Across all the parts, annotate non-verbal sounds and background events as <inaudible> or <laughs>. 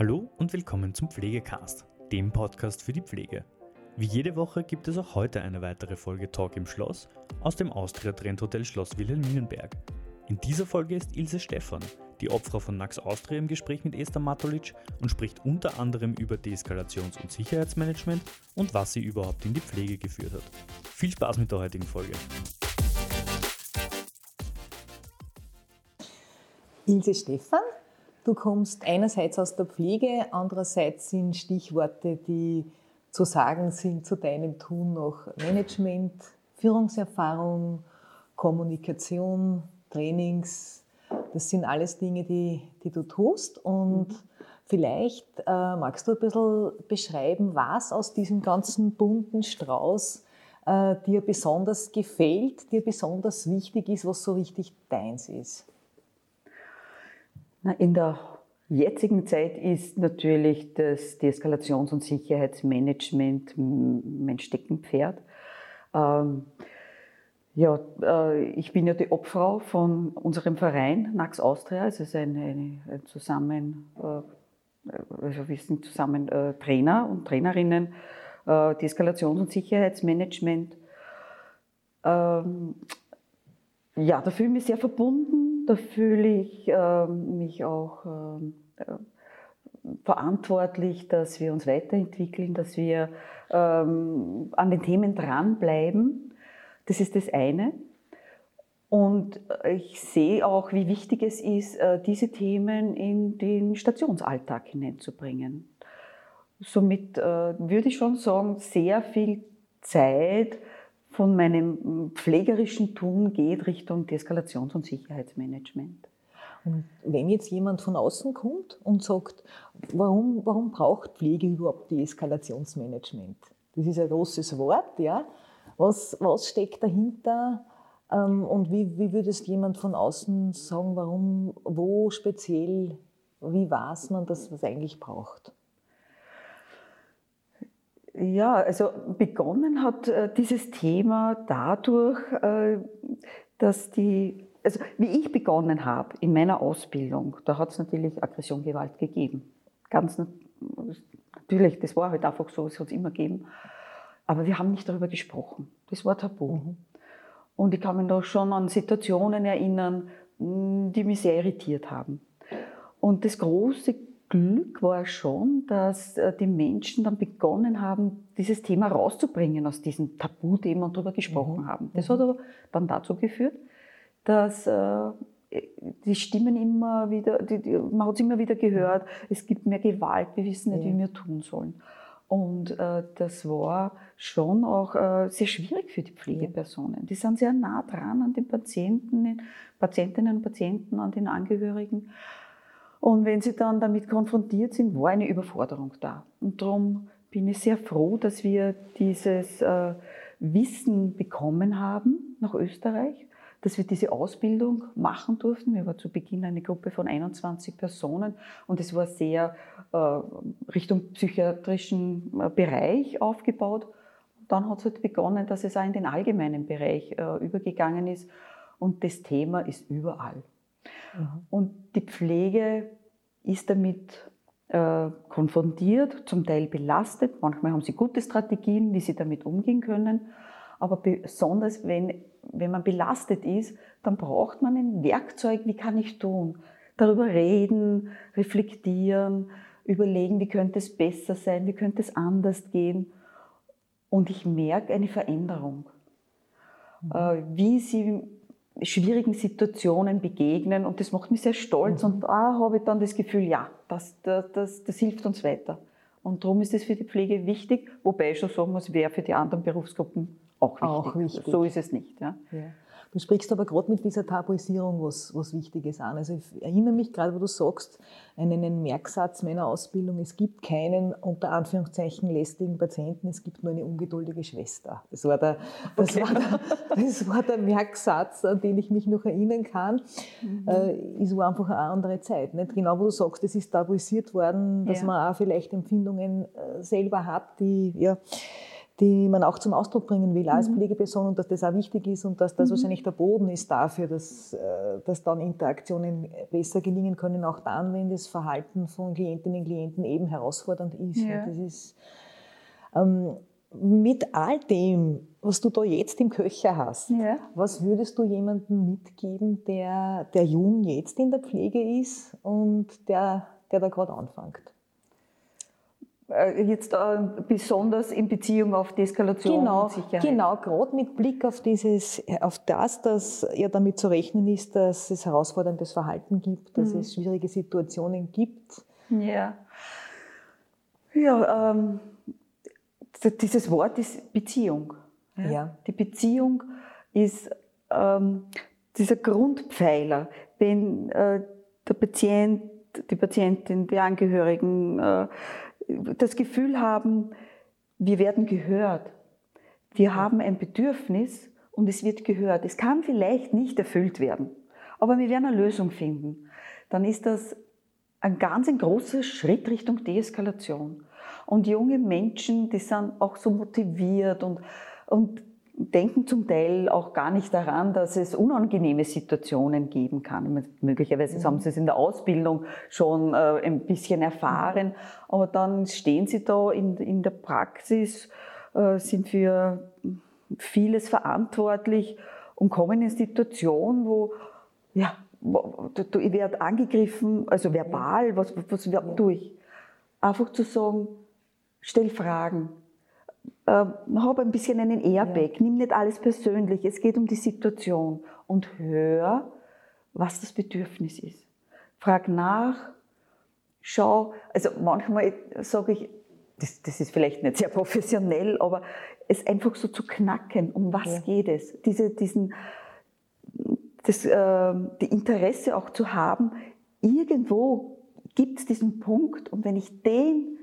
Hallo und willkommen zum Pflegecast, dem Podcast für die Pflege. Wie jede Woche gibt es auch heute eine weitere Folge Talk im Schloss aus dem Austria Trend Hotel Schloss Wilhelminenberg. In dieser Folge ist Ilse Stephan, die Opfer von Nax Austria im Gespräch mit Esther Matulic und spricht unter anderem über Deeskalations- und Sicherheitsmanagement und was sie überhaupt in die Pflege geführt hat. Viel Spaß mit der heutigen Folge. Ilse Stephan, du kommst einerseits aus der Pflege, andererseits sind Stichworte, die zu sagen sind zu deinem Tun noch Management, Führungserfahrung, Kommunikation, Trainings. Das sind alles Dinge, die, die du tust. Und mhm. vielleicht äh, magst du ein bisschen beschreiben, was aus diesem ganzen bunten Strauß äh, dir besonders gefällt, dir besonders wichtig ist, was so richtig deins ist. In der jetzigen Zeit ist natürlich das Deeskalations- und Sicherheitsmanagement mein Steckenpferd. Ähm, ja, äh, ich bin ja die Obfrau von unserem Verein NAX Austria. Es ist ein, ein, zusammen, äh, also wir sind zusammen äh, Trainer und Trainerinnen, Deeskalations- und Sicherheitsmanagement. Ähm, ja, da fühle ich mich sehr verbunden, da fühle ich äh, mich auch ähm, äh, verantwortlich, dass wir uns weiterentwickeln, dass wir ähm, an den Themen dranbleiben. Das ist das eine. Und ich sehe auch, wie wichtig es ist, äh, diese Themen in den Stationsalltag hineinzubringen. Somit äh, würde ich schon sagen, sehr viel Zeit von meinem pflegerischen Tun geht Richtung Deeskalations- und Sicherheitsmanagement. Und wenn jetzt jemand von außen kommt und sagt, warum, warum braucht Pflege überhaupt Deeskalationsmanagement? Das ist ein großes Wort, ja. Was, was steckt dahinter? Ähm, und wie, wie würdest jemand von außen sagen, warum, wo speziell, wie weiß man, dass es eigentlich braucht? Ja, also begonnen hat äh, dieses Thema dadurch, äh, dass die, also wie ich begonnen habe in meiner Ausbildung, da hat es natürlich Aggression, Gewalt gegeben. Ganz natürlich, das war halt einfach so, es hat es immer gegeben. Aber wir haben nicht darüber gesprochen. Das war tabu. Mhm. Und ich kann mich da schon an Situationen erinnern, die mich sehr irritiert haben. Und das große Glück war schon, dass äh, die Menschen dann begonnen haben, dieses Thema rauszubringen aus diesem Tabuthema und darüber gesprochen mhm. haben. Das mhm. hat aber dann dazu geführt, dass äh, die Stimmen immer wieder, die, die, man hat es immer wieder gehört, es gibt mehr Gewalt, wir wissen nicht, ja. wie wir tun sollen. Und äh, das war schon auch äh, sehr schwierig für die Pflegepersonen. Die sind sehr nah dran an den Patienten, Patientinnen und Patienten, an den Angehörigen. Und wenn sie dann damit konfrontiert sind, war eine Überforderung da. Und darum bin ich sehr froh, dass wir dieses äh, Wissen bekommen haben nach Österreich, dass wir diese Ausbildung machen durften. Wir waren zu Beginn eine Gruppe von 21 Personen und es war sehr äh, Richtung psychiatrischen äh, Bereich aufgebaut. dann hat es halt begonnen, dass es auch in den allgemeinen Bereich äh, übergegangen ist und das Thema ist überall. Mhm. Und die Pflege ist damit äh, konfrontiert, zum Teil belastet. Manchmal haben sie gute Strategien, wie sie damit umgehen können. Aber besonders wenn, wenn man belastet ist, dann braucht man ein Werkzeug, wie kann ich tun? Darüber reden, reflektieren, überlegen, wie könnte es besser sein, wie könnte es anders gehen. Und ich merke eine Veränderung. Mhm. Äh, wie sie schwierigen Situationen begegnen und das macht mich sehr stolz mhm. und da habe ich dann das Gefühl, ja, das, das, das, das hilft uns weiter. Und darum ist es für die Pflege wichtig, wobei ich schon sagen muss, wäre für die anderen Berufsgruppen auch wichtig. Auch wichtig. So ist es nicht. Ja. ja. Du sprichst aber gerade mit dieser Tabuisierung was, was Wichtiges an. Also ich erinnere mich gerade, wo du sagst, einen Merksatz meiner Ausbildung, es gibt keinen unter Anführungszeichen lästigen Patienten, es gibt nur eine ungeduldige Schwester. Das war der, das okay. war der, das war der Merksatz, an den ich mich noch erinnern kann. Mhm. Äh, es war einfach eine andere Zeit. Nicht? Genau, wo du sagst, es ist tabuisiert worden, dass ja. man auch vielleicht Empfindungen äh, selber hat, die, ja, die man auch zum Ausdruck bringen will als mhm. Pflegeperson und dass das auch wichtig ist und dass das mhm. wahrscheinlich der Boden ist dafür, dass, äh, dass dann Interaktionen besser gelingen können, auch dann, wenn das Verhalten von Klientinnen und Klienten eben herausfordernd ist. Ja. Das ist ähm, mit all dem, was du da jetzt im Köcher hast, ja. was würdest du jemandem mitgeben, der, der jung jetzt in der Pflege ist und der, der da gerade anfängt? Äh, jetzt äh, besonders in Beziehung auf die Eskalation genau, und Sicherheit. Genau, gerade mit Blick auf, dieses, auf das, dass ja damit zu rechnen ist, dass es herausforderndes Verhalten gibt, dass mhm. es schwierige Situationen gibt. Ja, ja ähm, dieses Wort ist Beziehung. Ja. ja. Die Beziehung ist ähm, dieser Grundpfeiler, wenn äh, der Patient, die Patientin, die Angehörigen, äh, das Gefühl haben, wir werden gehört. Wir haben ein Bedürfnis und es wird gehört. Es kann vielleicht nicht erfüllt werden, aber wir werden eine Lösung finden. Dann ist das ein ganz ein großer Schritt Richtung Deeskalation. Und junge Menschen, die sind auch so motiviert und, und denken zum Teil auch gar nicht daran, dass es unangenehme Situationen geben kann. Möglicherweise mhm. haben sie es in der Ausbildung schon äh, ein bisschen erfahren, aber dann stehen sie da in, in der Praxis, äh, sind für vieles verantwortlich und kommen in Situationen, wo, ja, ich werde angegriffen, also verbal, was, was ja. tue ich? Einfach zu sagen, stell Fragen, äh, hab ein bisschen einen Airbag, ja. nimm nicht alles persönlich, es geht um die Situation und hör, was das Bedürfnis ist. Frag nach, schau, also manchmal sage ich, das, das, ist vielleicht nicht sehr professionell, aber es einfach so zu knacken, um was ja. geht es? Diese, diesen, das äh, die Interesse auch zu haben, irgendwo gibt es diesen Punkt und wenn ich den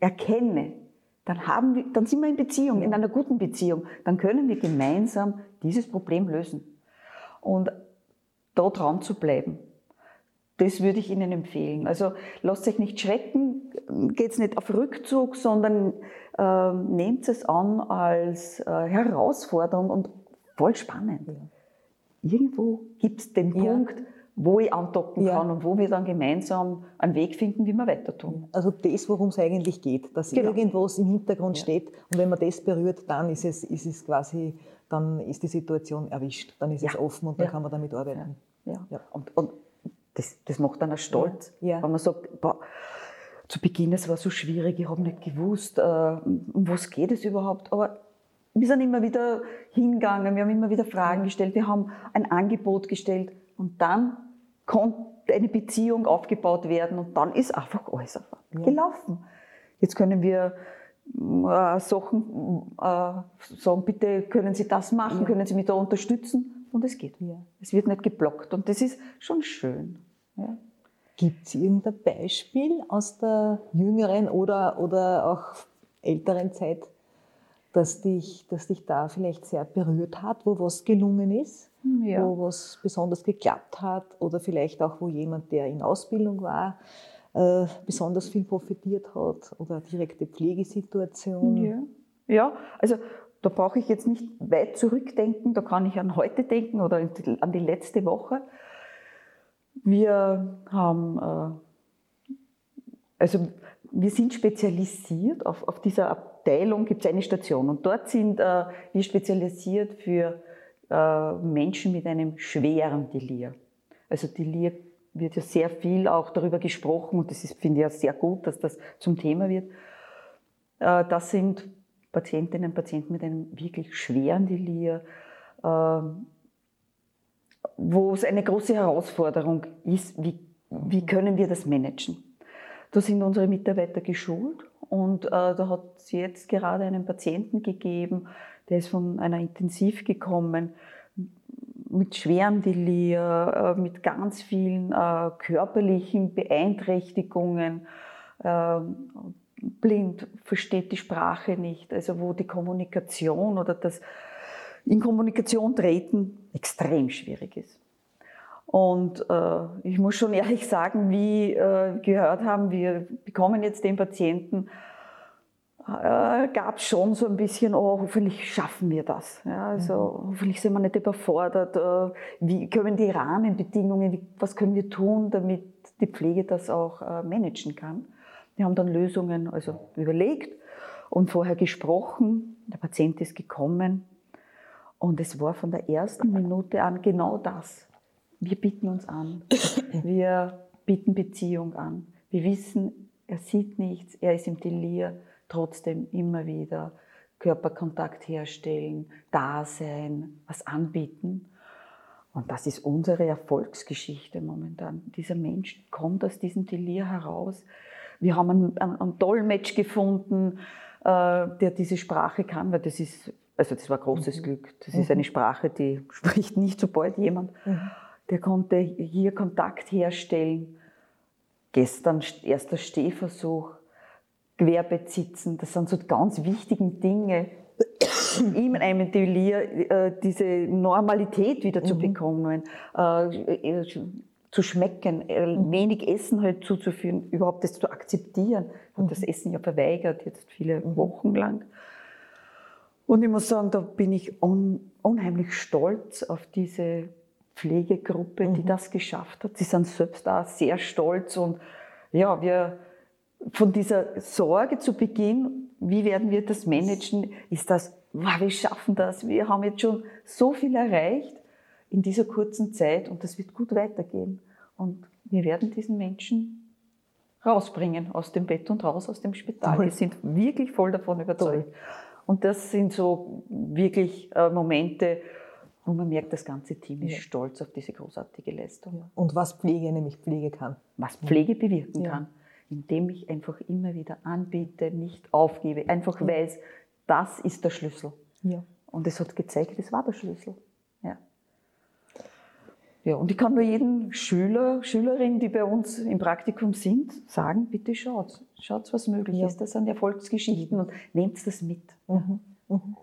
erkenne, dann, haben wir, dann sind wir in Beziehung, in einer guten Beziehung. Dann können wir gemeinsam dieses Problem lösen. Und da dran zu bleiben, das würde ich Ihnen empfehlen. Also lasst euch nicht schrecken, geht nicht auf Rückzug, sondern äh, nehmt es an als äh, Herausforderung und voll spannend. Ja. Irgendwo gibt es den ja. Punkt, wo ich andocken ja. kann und wo wir dann gemeinsam einen Weg finden, wie wir weiter tun. Also das, worum es eigentlich geht, dass genau. irgendwas im Hintergrund ja. steht und wenn man das berührt, dann ist es, ist es quasi, dann ist die Situation erwischt, dann ist ja. es offen und dann kann man damit arbeiten. Ja. Und, und das, das macht dann auch stolz, wenn man sagt, boah, zu Beginn, es war so schwierig, ich habe nicht gewusst, äh, um was geht es überhaupt, aber wir sind immer wieder hingegangen, wir haben immer wieder Fragen gestellt, wir haben ein Angebot gestellt und dann konnte eine Beziehung aufgebaut werden und dann ist einfach alles ja. gelaufen. Jetzt können wir äh, Sachen äh, sagen, bitte können Sie das machen, ja. können Sie mich da unterstützen und es geht. Ja. Es wird nicht geblockt und das ist schon schön. Ja. Gibt es irgendein Beispiel aus der jüngeren oder, oder auch älteren Zeit, das dich, das dich da vielleicht sehr berührt hat, wo was gelungen ist? Ja. wo was besonders geklappt hat oder vielleicht auch, wo jemand, der in Ausbildung war, äh, besonders viel profitiert hat oder direkte Pflegesituation. Ja, ja also da brauche ich jetzt nicht weit zurückdenken, da kann ich an heute denken oder an die letzte Woche. Wir haben, äh, also wir sind spezialisiert, auf, auf dieser Abteilung gibt es eine Station und dort sind äh, wir spezialisiert für äh, Menschen mit einem schweren Delir. Also Delir wird ja sehr viel auch darüber gesprochen und das ist, finde ich ja sehr gut, dass das zum Thema wird. Äh, das sind Patientinnen und Patienten mit einem wirklich schweren Delir, äh, wo es eine große Herausforderung ist, wie, wie können wir das managen. Da sind unsere Mitarbeiter geschult und da hat es jetzt gerade einen Patienten gegeben, der ist von einer Intensiv gekommen mit schwerem Delir, äh, mit ganz vielen äh, körperlichen Beeinträchtigungen, äh, blind, versteht die Sprache nicht, also wo die Kommunikation oder das in Kommunikation treten extrem schwierig ist. Und äh, ich muss schon ehrlich sagen, wie äh, gehört haben, wir bekommen jetzt den Patienten äh, gab es schon so ein bisschen, oh, hoffentlich schaffen wir das. Ja, also mhm. hoffentlich sind wir nicht überfordert. Äh, wie können die Rahmenbedingungen, wie, was können wir tun, damit die Pflege das auch äh, managen kann. Wir haben dann Lösungen also überlegt und vorher gesprochen. Der Patient ist gekommen und es war von der ersten Minute an genau das. Wir bieten uns an. <coughs> Wir bieten Beziehung an. Wir wissen, er sieht nichts, er ist im Delir trotzdem immer wieder Körperkontakt herstellen, da sein, was anbieten. Und das ist unsere Erfolgsgeschichte momentan. Dieser Mensch kommt aus diesem Delir heraus. Wir haben einen, einen, einen Dolmetsch gefunden, äh, der diese Sprache kann, weil das ist, also das war großes mhm. Glück. Das mhm. ist eine Sprache, die spricht nicht so bald jemand. Mhm. Der konnte hier Kontakt herstellen. Gestern erster Stehversuch Querbett das sind so ganz wichtige Dinge, <coughs> in einem Delir äh, diese Normalität wieder zu mhm. bekommen, äh, äh, zu schmecken, mhm. wenig Essen halt zuzuführen, überhaupt das zu akzeptieren. Ich habe das mhm. Essen ja verweigert, jetzt viele. Wochen lang. Und ich muss sagen, da bin ich un unheimlich stolz auf diese Pflegegruppe, die das geschafft hat. Sie sind selbst auch sehr stolz und ja, wir von dieser Sorge zu Beginn, wie werden wir das managen, ist das, wow, wir schaffen das, wir haben jetzt schon so viel erreicht in dieser kurzen Zeit und das wird gut weitergehen. Und wir werden diesen Menschen rausbringen aus dem Bett und raus aus dem Spital. Wir sind wirklich voll davon überzeugt. Und das sind so wirklich äh, Momente, wo man merkt, das ganze Team ist ja. stolz auf diese großartige Leistung. Und was Pflege nämlich Pflege kann. Was Pflege bewirken ja. kann indem ich einfach immer wieder anbiete, nicht aufgebe, einfach ja. weiß, das ist der Schlüssel. Ja. Und es hat gezeigt, das war der Schlüssel. Ja. Ja, und ich kann nur jedem Schüler, Schülerin, die bei uns im Praktikum sind, sagen, bitte schaut, schaut, was möglich ja. ist. Das sind Erfolgsgeschichten und nehmt das mit. Mhm. Mhm.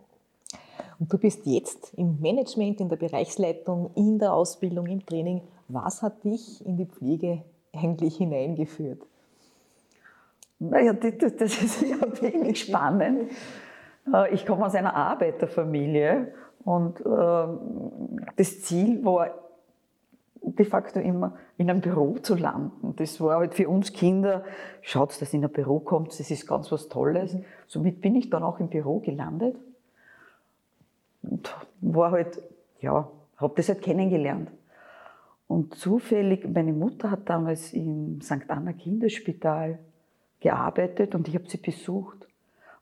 Und du bist jetzt im Management, in der Bereichsleitung, in der Ausbildung, im Training. Was hat dich in die Pflege eigentlich hineingeführt? Naja, das ist ja wenig <laughs> spannend. Äh, ich komme aus einer Arbeiterfamilie und ähm, das Ziel war de facto immer in einem Büro zu landen. Das war halt für uns Kinder, schaut, dass in ein Büro kommt, das ist ganz was Tolles. Somit bin ich dann auch im Büro gelandet und war halt, ja, habe das halt kennengelernt. Und zufällig, meine Mutter hat damals im St. Anna Kinderspital gearbeitet und ich habe sie besucht.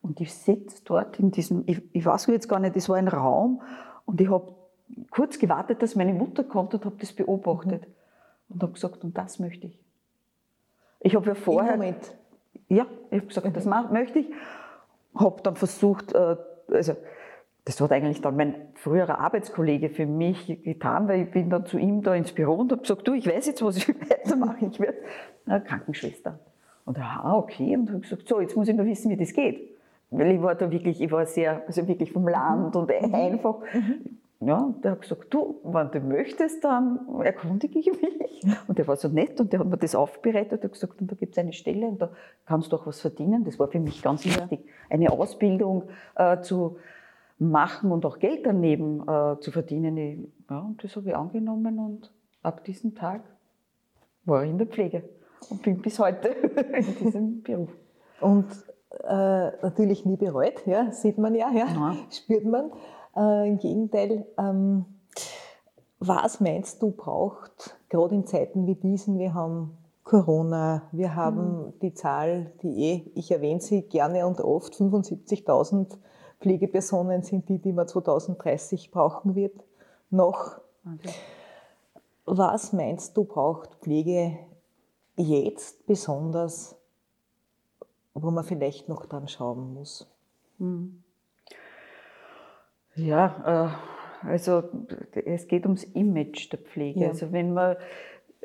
Und ich sitze dort in diesem, ich, ich weiß jetzt gar nicht, das war ein Raum und ich habe kurz gewartet, dass meine Mutter kommt und habe das beobachtet. Mhm. Und habe gesagt, und das möchte ich. Ich habe ja vorher. Im Moment. Ja, ich habe gesagt, mhm. das möchte ich. Habe dann versucht, äh, also das hat eigentlich dann mein früherer Arbeitskollege für mich getan, weil ich bin dann zu ihm da ins Büro und habe gesagt, du, ich weiß jetzt, was ich <laughs> weitermache. Ich werde Krankenschwester. Und er, ah, okay. Und habe gesagt, so, jetzt muss ich nur wissen, wie das geht. Weil ich war da wirklich, ich war sehr, also wirklich vom Land und mhm. einfach. Mhm. Ja, der hat gesagt, du, wenn du möchtest, dann erkundige ich mich. Und der war so nett und der hat mir das aufbereitet und gesagt, und da gibt es eine Stelle und da kannst du auch was verdienen. Das war für mich ganz wichtig, eine Ausbildung äh, zu machen und auch Geld daneben äh, zu verdienen. Ich, ja, und das habe ich angenommen und ab diesem Tag war ich in der Pflege und bin bis heute <laughs> in diesem Beruf. Und äh, natürlich nie bereut, ja, sieht man ja, ja, ja. spürt man. Äh, Im Gegenteil, ähm, was meinst du braucht, gerade in Zeiten wie diesen, wir haben Corona, wir haben mhm. die Zahl, die eh, ich erwähne sie gerne und oft, 75.000 Pflegepersonen sind die, die man 2030 brauchen wird, noch. Okay. Was meinst du braucht Pflege jetzt besonders, wo man vielleicht noch dran schauen muss? Hm. Ja, äh, also es geht ums Image der Pflege. Ja. Also wenn man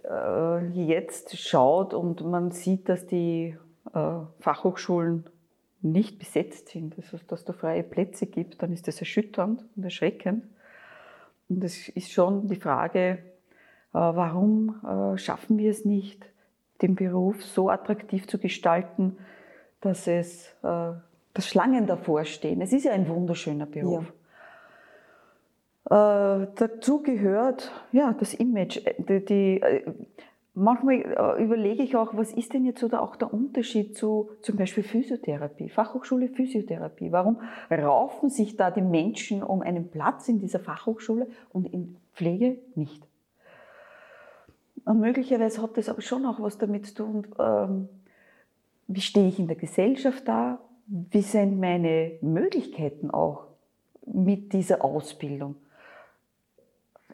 äh, jetzt schaut und man sieht, dass die äh, Fachhochschulen nicht besetzt sind, also dass es da freie Plätze gibt, dann ist das erschütternd und erschreckend. Und es ist schon die Frage, warum schaffen wir es nicht, den Beruf so attraktiv zu gestalten, dass es äh, dass Schlangen davor stehen. Es ist ja ein wunderschöner Beruf. Ja. Äh, dazu gehört ja das Image. Äh, die, die, äh, manchmal äh, überlege ich auch, was ist denn jetzt so auch der Unterschied zu zum Beispiel Physiotherapie, Fachhochschule Physiotherapie? Warum raufen sich da die Menschen um einen Platz in dieser Fachhochschule und in Pflege nicht? Und möglicherweise hat das aber schon auch was damit zu tun, ähm, wie stehe ich in der Gesellschaft da, wie sind meine Möglichkeiten auch mit dieser Ausbildung.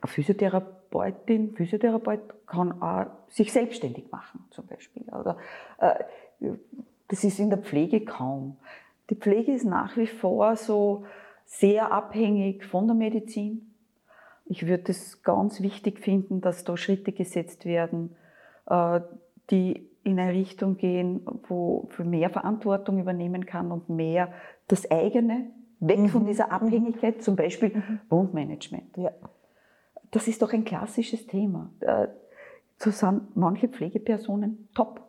Eine Physiotherapeutin, Physiotherapeut kann auch sich selbstständig machen, zum Beispiel. Oder, äh, das ist in der Pflege kaum. Die Pflege ist nach wie vor so sehr abhängig von der Medizin. Ich würde es ganz wichtig finden, dass da Schritte gesetzt werden, äh, die in eine Richtung gehen, wo für mehr Verantwortung übernehmen kann und mehr das eigene, weg mhm. von dieser Abhängigkeit, zum Beispiel mhm. Wundmanagement. Ja. Das ist doch ein klassisches Thema. So sind manche Pflegepersonen top.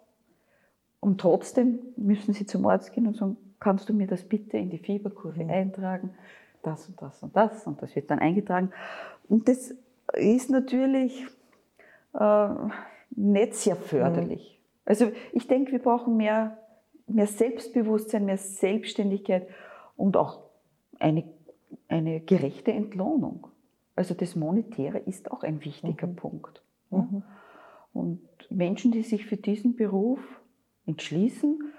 Und trotzdem müssen sie zum Arzt gehen und sagen, kannst du mir das bitte in die Fieberkurve mhm. eintragen? Das und das und das. Und das wird dann eingetragen. Und das ist natürlich äh, nicht sehr förderlich. Mhm. Also ich denke, wir brauchen mehr, mehr Selbstbewusstsein, mehr Selbstständigkeit und auch eine, eine gerechte Entlohnung. Also das Monetäre ist auch ein wichtiger mhm. Punkt. Mhm. Und Menschen, die sich für diesen Beruf entschließen,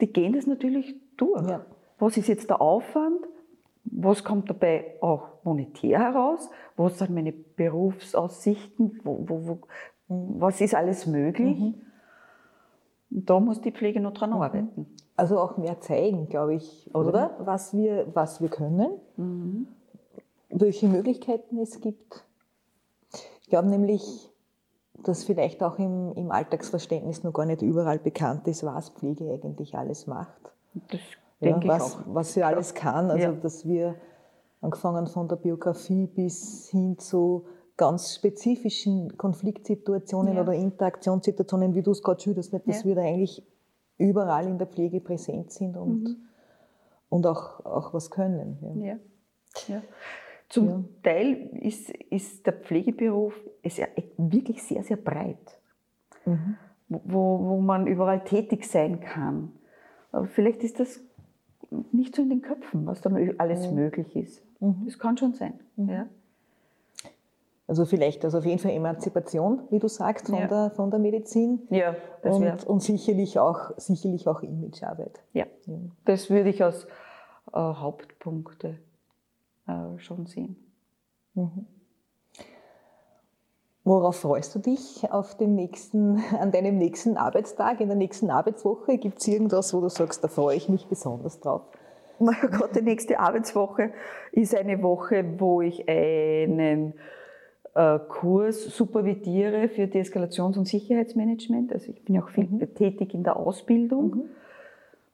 die gehen das natürlich durch. Ja. Was ist jetzt der Aufwand? Was kommt dabei auch monetär heraus? Was sind meine Berufsaussichten? Wo, wo, wo, was ist alles möglich? Mhm. Da muss die Pflege noch dran mhm. arbeiten. Also auch mehr zeigen, glaube ich, oder? oder? Was, wir, was wir können, mhm. welche Möglichkeiten es gibt. Ich glaube nämlich, dass vielleicht auch im, im Alltagsverständnis noch gar nicht überall bekannt ist, was Pflege eigentlich alles macht. Das ja, was. Was sie alles kann. Also, ja. dass wir angefangen von der Biografie bis hin zu ganz spezifischen Konfliktsituationen ja. oder Interaktionssituationen, wie du es gerade schilderst, nicht, dass wir da eigentlich überall in der Pflege präsent sind und, mhm. und auch, auch was können. Ja. Zum. Teil ist, ist der Pflegeberuf ist ja wirklich sehr, sehr breit, mhm. wo, wo man überall tätig sein kann. Aber vielleicht ist das nicht so in den Köpfen, was da alles möglich ist. Mhm. Das kann schon sein. Mhm. Ja. Also vielleicht, also auf jeden Fall Emanzipation, wie du sagst, von, ja. der, von der Medizin. Ja, das und, und sicherlich auch, sicherlich auch Imagearbeit. Ja. ja. Das würde ich als äh, Hauptpunkte äh, schon sehen. Mhm. Worauf freust du dich auf dem nächsten, <laughs> an deinem nächsten Arbeitstag, in der nächsten Arbeitswoche? Gibt es irgendwas, wo du sagst, da freue ich mich besonders drauf? Na ja, gerade die nächste Arbeitswoche ist eine Woche, wo ich einen äh, Kurs supervidiere für Deeskalations- und Sicherheitsmanagement. Also ich bin auch viel mhm. tätig in der Ausbildung,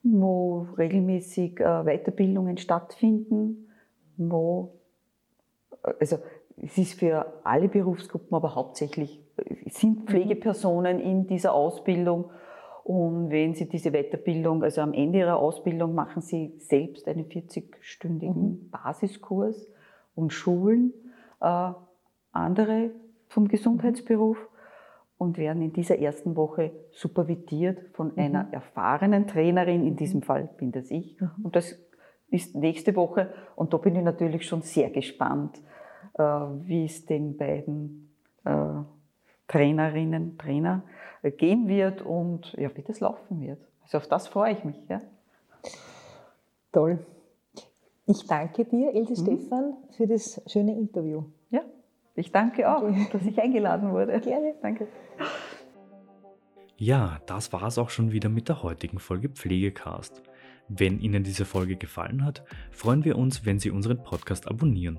mhm. wo regelmäßig äh, Weiterbildungen stattfinden, wo, äh, also es ist für alle Berufsgruppen, aber hauptsächlich sind mhm. Pflegepersonen in dieser Ausbildung. Und wenn Sie diese Weiterbildung, also am Ende Ihrer Ausbildung machen Sie selbst einen 40-stündigen mhm. Basiskurs und schulen äh, andere vom Gesundheitsberuf und werden in dieser ersten Woche supervidiert von mhm. einer erfahrenen Trainerin, in diesem Fall bin das ich. Mhm. Und das ist nächste Woche und da bin ich natürlich schon sehr gespannt, äh, wie es den beiden äh, Trainerinnen, Trainer äh, gehen wird und ja, wie das laufen wird. Also auf das freue ich mich. Ja. Toll. Ich danke dir, Ilse mhm. Stefan, für das schöne Interview. Ja, ich danke auch, okay. <laughs> dass ich eingeladen wurde. Gerne. Danke. Ja, das war es auch schon wieder mit der heutigen Folge Pflegecast. Wenn Ihnen diese Folge gefallen hat, freuen wir uns, wenn Sie unseren Podcast abonnieren.